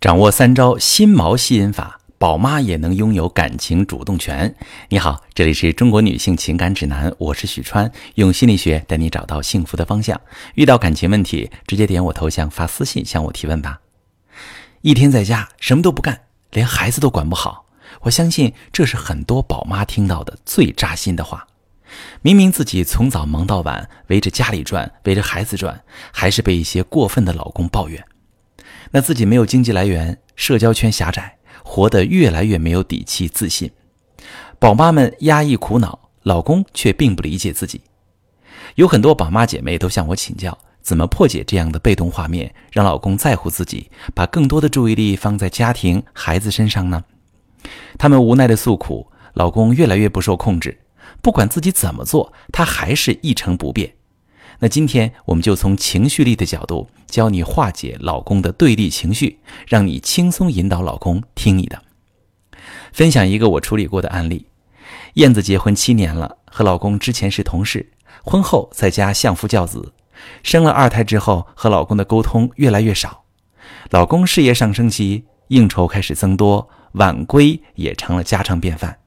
掌握三招心锚吸引法，宝妈也能拥有感情主动权。你好，这里是中国女性情感指南，我是许川，用心理学带你找到幸福的方向。遇到感情问题，直接点我头像发私信向我提问吧。一天在家什么都不干，连孩子都管不好，我相信这是很多宝妈听到的最扎心的话。明明自己从早忙到晚，围着家里转，围着孩子转，还是被一些过分的老公抱怨。那自己没有经济来源，社交圈狭窄，活得越来越没有底气、自信。宝妈们压抑苦恼，老公却并不理解自己。有很多宝妈姐妹都向我请教，怎么破解这样的被动画面，让老公在乎自己，把更多的注意力放在家庭、孩子身上呢？他们无奈的诉苦，老公越来越不受控制，不管自己怎么做，他还是一成不变。那今天我们就从情绪力的角度教你化解老公的对立情绪，让你轻松引导老公听你的。分享一个我处理过的案例：燕子结婚七年了，和老公之前是同事，婚后在家相夫教子，生了二胎之后和老公的沟通越来越少。老公事业上升期，应酬开始增多，晚归也成了家常便饭。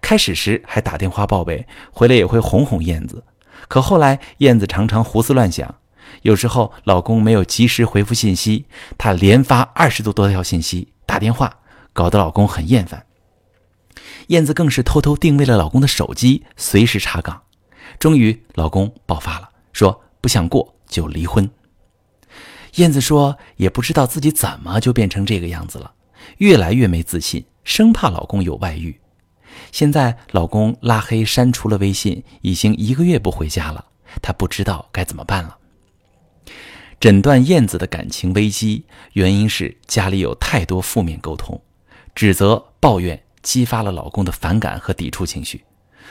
开始时还打电话报备，回来也会哄哄燕子。可后来，燕子常常胡思乱想，有时候老公没有及时回复信息，她连发二十多多条信息、打电话，搞得老公很厌烦。燕子更是偷偷定位了老公的手机，随时查岗。终于，老公爆发了，说不想过就离婚。燕子说，也不知道自己怎么就变成这个样子了，越来越没自信，生怕老公有外遇。现在老公拉黑删除了微信，已经一个月不回家了，她不知道该怎么办了。诊断燕子的感情危机，原因是家里有太多负面沟通，指责、抱怨激发了老公的反感和抵触情绪，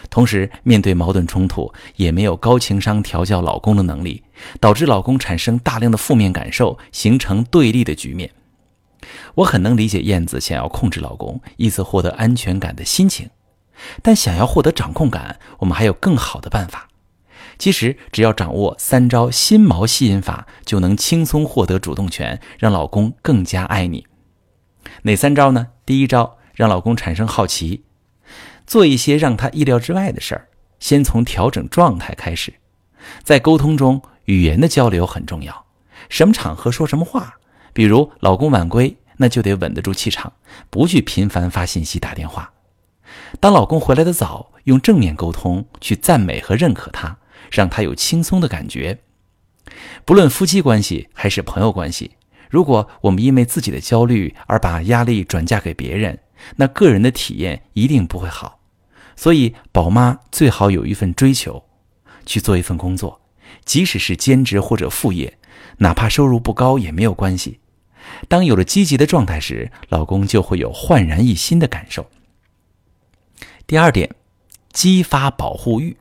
同时面对矛盾冲突也没有高情商调教老公的能力，导致老公产生大量的负面感受，形成对立的局面。我很能理解燕子想要控制老公，以此获得安全感的心情，但想要获得掌控感，我们还有更好的办法。其实只要掌握三招心锚吸引法，就能轻松获得主动权，让老公更加爱你。哪三招呢？第一招，让老公产生好奇，做一些让他意料之外的事儿。先从调整状态开始，在沟通中，语言的交流很重要，什么场合说什么话。比如老公晚归，那就得稳得住气场，不去频繁发信息、打电话。当老公回来的早，用正面沟通去赞美和认可他，让他有轻松的感觉。不论夫妻关系还是朋友关系，如果我们因为自己的焦虑而把压力转嫁给别人，那个人的体验一定不会好。所以，宝妈最好有一份追求，去做一份工作，即使是兼职或者副业，哪怕收入不高也没有关系。当有了积极的状态时，老公就会有焕然一新的感受。第二点，激发保护欲。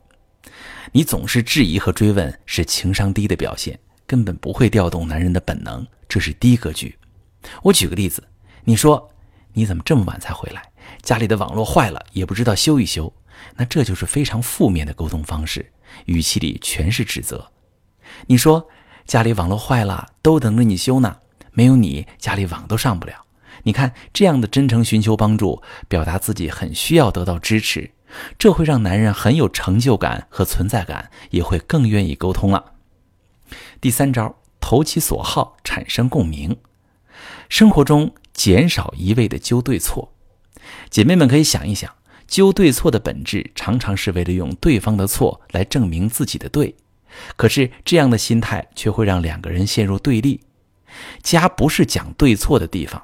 你总是质疑和追问，是情商低的表现，根本不会调动男人的本能，这是低格局。我举个例子，你说你怎么这么晚才回来？家里的网络坏了，也不知道修一修，那这就是非常负面的沟通方式，语气里全是指责。你说家里网络坏了，都等着你修呢。没有你，家里网都上不了。你看这样的真诚寻求帮助，表达自己很需要得到支持，这会让男人很有成就感和存在感，也会更愿意沟通了。第三招，投其所好，产生共鸣。生活中减少一味的纠对错，姐妹们可以想一想，纠对错的本质常常是为了用对方的错来证明自己的对，可是这样的心态却会让两个人陷入对立。家不是讲对错的地方，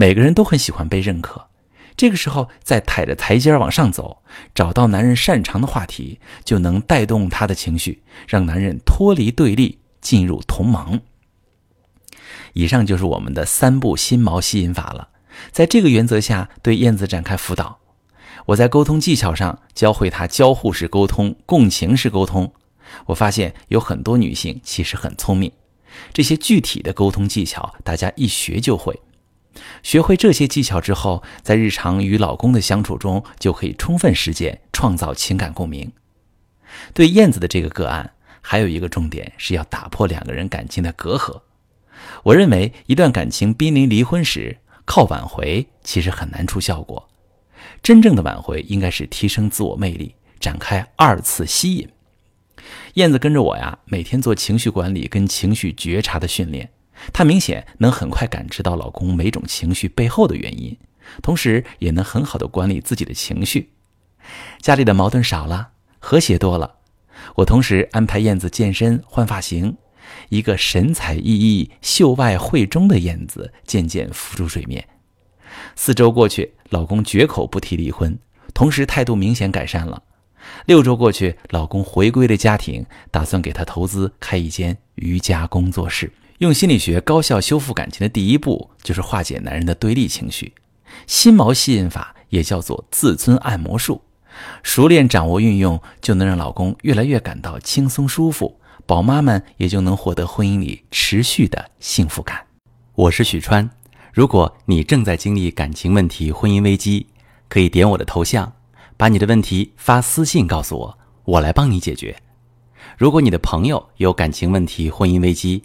每个人都很喜欢被认可。这个时候，再踩着台阶往上走，找到男人擅长的话题，就能带动他的情绪，让男人脱离对立，进入同盟。以上就是我们的三步心锚吸引法了。在这个原则下，对燕子展开辅导。我在沟通技巧上教会她交互式沟通、共情式沟通。我发现有很多女性其实很聪明。这些具体的沟通技巧，大家一学就会。学会这些技巧之后，在日常与老公的相处中，就可以充分实践，创造情感共鸣。对燕子的这个个案，还有一个重点是要打破两个人感情的隔阂。我认为，一段感情濒临离婚时，靠挽回其实很难出效果。真正的挽回应该是提升自我魅力，展开二次吸引。燕子跟着我呀，每天做情绪管理跟情绪觉察的训练，她明显能很快感知到老公每种情绪背后的原因，同时也能很好的管理自己的情绪。家里的矛盾少了，和谐多了。我同时安排燕子健身、换发型，一个神采奕奕、秀外慧中的燕子渐渐浮出水面。四周过去，老公绝口不提离婚，同时态度明显改善了。六周过去，老公回归了家庭，打算给他投资开一间瑜伽工作室。用心理学高效修复感情的第一步，就是化解男人的对立情绪。心锚吸引法也叫做自尊按摩术，熟练掌握运用，就能让老公越来越感到轻松舒服，宝妈们也就能获得婚姻里持续的幸福感。我是许川。如果你正在经历感情问题、婚姻危机，可以点我的头像，把你的问题发私信告诉我，我来帮你解决。如果你的朋友有感情问题、婚姻危机，